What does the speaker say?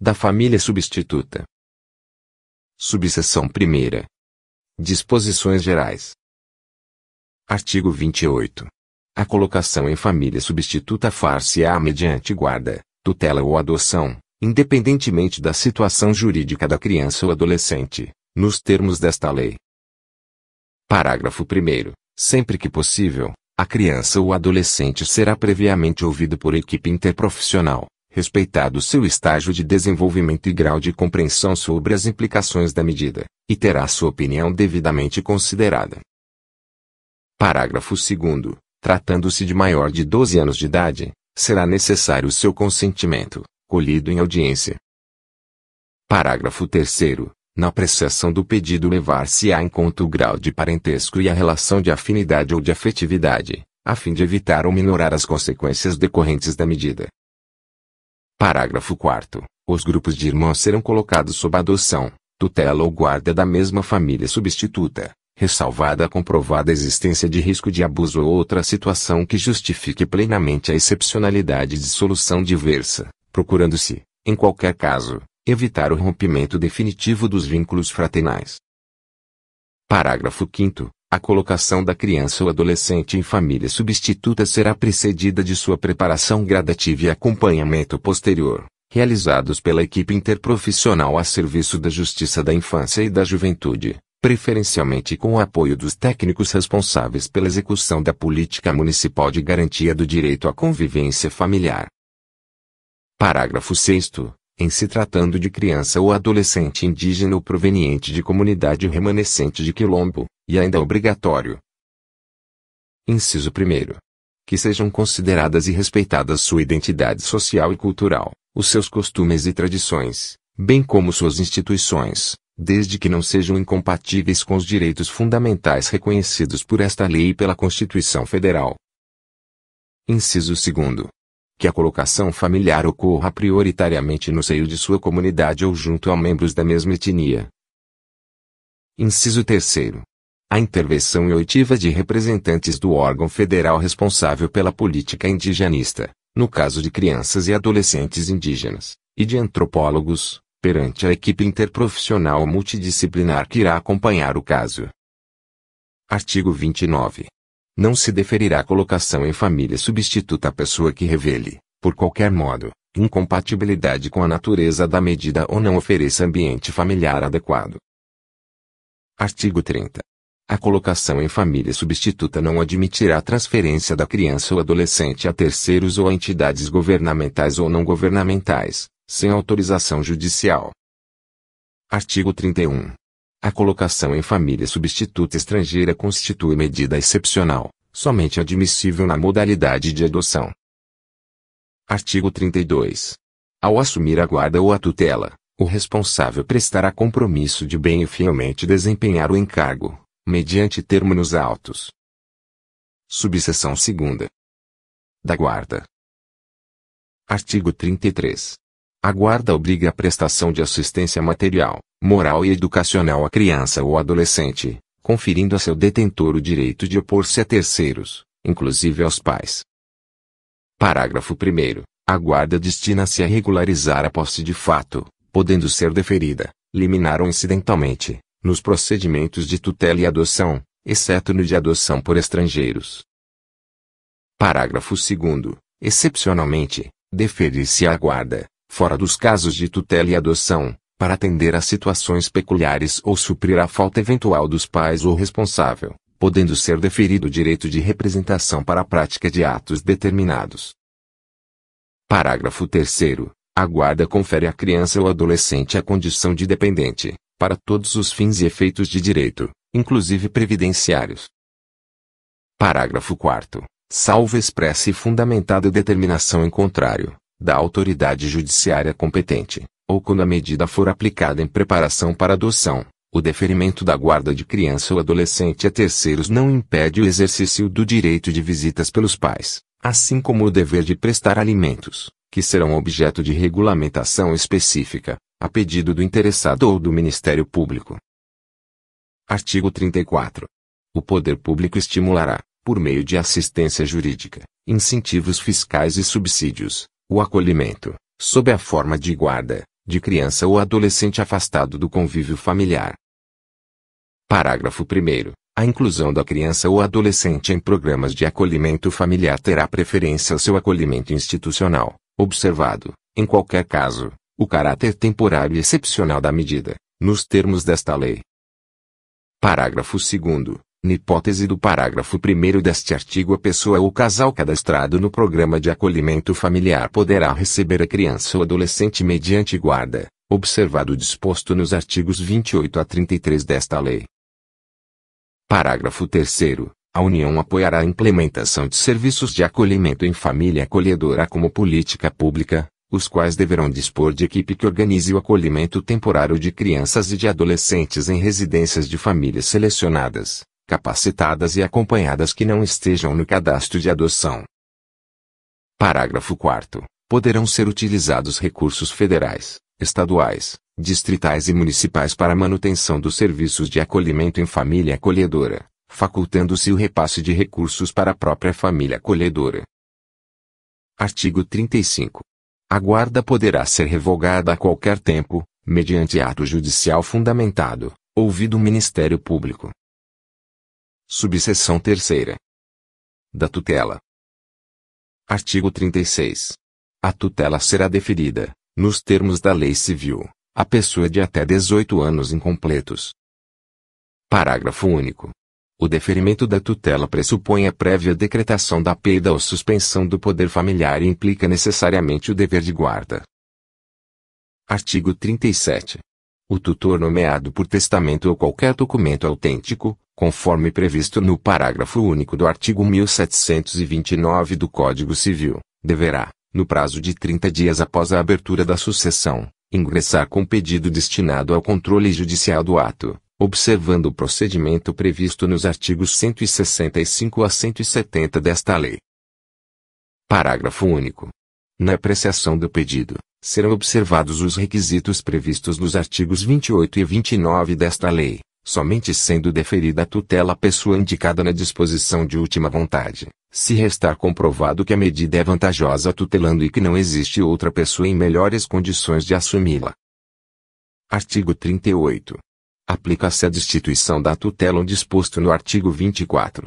Da família substituta. Subseção primeira. Disposições gerais. Artigo 28. A colocação em família substituta far-se-á mediante guarda, tutela ou adoção, independentemente da situação jurídica da criança ou adolescente, nos termos desta lei. Parágrafo 1. Sempre que possível, a criança ou adolescente será previamente ouvido por equipe interprofissional, respeitado seu estágio de desenvolvimento e grau de compreensão sobre as implicações da medida, e terá sua opinião devidamente considerada. Parágrafo 2. Tratando-se de maior de 12 anos de idade, será necessário seu consentimento, colhido em audiência. Parágrafo 3. Na apreciação do pedido levar-se-á em conta o grau de parentesco e a relação de afinidade ou de afetividade, a fim de evitar ou minorar as consequências decorrentes da medida. Parágrafo 4 Os grupos de irmãos serão colocados sob adoção, tutela ou guarda da mesma família substituta, ressalvada a comprovada existência de risco de abuso ou outra situação que justifique plenamente a excepcionalidade de solução diversa, procurando-se, em qualquer caso, evitar o rompimento definitivo dos vínculos fraternais. Parágrafo 5 a colocação da criança ou adolescente em família substituta será precedida de sua preparação gradativa e acompanhamento posterior, realizados pela equipe interprofissional a serviço da Justiça da Infância e da Juventude, preferencialmente com o apoio dos técnicos responsáveis pela execução da política municipal de garantia do direito à convivência familiar. Parágrafo 6 em se tratando de criança ou adolescente indígena ou proveniente de comunidade remanescente de quilombo, e ainda obrigatório. Inciso 1. Que sejam consideradas e respeitadas sua identidade social e cultural, os seus costumes e tradições, bem como suas instituições, desde que não sejam incompatíveis com os direitos fundamentais reconhecidos por esta lei e pela Constituição Federal. Inciso 2 que a colocação familiar ocorra prioritariamente no seio de sua comunidade ou junto a membros da mesma etnia. Inciso 3 a intervenção oitiva de representantes do órgão federal responsável pela política indigenista, no caso de crianças e adolescentes indígenas, e de antropólogos, perante a equipe interprofissional multidisciplinar que irá acompanhar o caso. Artigo 29. Não se deferirá colocação em família substituta à pessoa que revele, por qualquer modo, incompatibilidade com a natureza da medida ou não ofereça ambiente familiar adequado. Artigo 30. A colocação em família substituta não admitirá transferência da criança ou adolescente a terceiros ou a entidades governamentais ou não governamentais, sem autorização judicial. Artigo 31. A colocação em família substituta estrangeira constitui medida excepcional, somente admissível na modalidade de adoção. Artigo 32. Ao assumir a guarda ou a tutela, o responsável prestará compromisso de bem e fielmente desempenhar o encargo, mediante términos autos. Subseção 2. Da guarda. Artigo 33. A guarda obriga a prestação de assistência material, moral e educacional à criança ou adolescente, conferindo a seu detentor o direito de opor-se a terceiros, inclusive aos pais. Parágrafo 1. A guarda destina-se a regularizar a posse de fato, podendo ser deferida, liminar ou incidentalmente, nos procedimentos de tutela e adoção, exceto no de adoção por estrangeiros. Parágrafo 2 Excepcionalmente, deferir-se à guarda, fora dos casos de tutela e adoção, para atender a situações peculiares ou suprir a falta eventual dos pais ou responsável, podendo ser deferido o direito de representação para a prática de atos determinados. Parágrafo 3 A guarda confere à criança ou adolescente a condição de dependente, para todos os fins e efeitos de direito, inclusive previdenciários. Parágrafo 4 Salvo expressa e fundamentada determinação em contrário, da autoridade judiciária competente, ou quando a medida for aplicada em preparação para adoção, o deferimento da guarda de criança ou adolescente a terceiros não impede o exercício do direito de visitas pelos pais, assim como o dever de prestar alimentos, que serão objeto de regulamentação específica, a pedido do interessado ou do Ministério Público. Artigo 34. O poder público estimulará, por meio de assistência jurídica, incentivos fiscais e subsídios, o acolhimento, sob a forma de guarda, de criança ou adolescente afastado do convívio familiar. Parágrafo 1. A inclusão da criança ou adolescente em programas de acolhimento familiar terá preferência ao seu acolhimento institucional, observado, em qualquer caso, o caráter temporário e excepcional da medida, nos termos desta lei. Parágrafo 2. Na hipótese do parágrafo 1 deste artigo a pessoa ou casal cadastrado no programa de acolhimento familiar poderá receber a criança ou adolescente mediante guarda, observado o disposto nos artigos 28 a 33 desta lei. Parágrafo 3 a União apoiará a implementação de serviços de acolhimento em família acolhedora como política pública, os quais deverão dispor de equipe que organize o acolhimento temporário de crianças e de adolescentes em residências de famílias selecionadas, capacitadas e acompanhadas que não estejam no cadastro de adoção. Parágrafo 4 Poderão ser utilizados recursos federais, estaduais, distritais e municipais para manutenção dos serviços de acolhimento em família acolhedora, facultando-se o repasse de recursos para a própria família acolhedora. Artigo 35. A guarda poderá ser revogada a qualquer tempo, mediante ato judicial fundamentado, ouvido o Ministério Público. Subseção 3 da tutela. Artigo 36. A tutela será deferida, nos termos da Lei Civil, à pessoa de até 18 anos incompletos. Parágrafo único. O deferimento da tutela pressupõe a prévia decretação da perda ou suspensão do poder familiar e implica necessariamente o dever de guarda. Artigo 37. O tutor nomeado por testamento ou qualquer documento autêntico, conforme previsto no parágrafo único do artigo 1729 do Código Civil, deverá, no prazo de 30 dias após a abertura da sucessão, ingressar com pedido destinado ao controle judicial do ato, observando o procedimento previsto nos artigos 165 a 170 desta lei. Parágrafo único. Na apreciação do pedido, serão observados os requisitos previstos nos artigos 28 e 29 desta lei somente sendo deferida a tutela à pessoa indicada na disposição de última vontade, se restar comprovado que a medida é vantajosa tutelando e que não existe outra pessoa em melhores condições de assumi-la. Artigo 38. Aplica-se a destituição da tutela o disposto no artigo 24.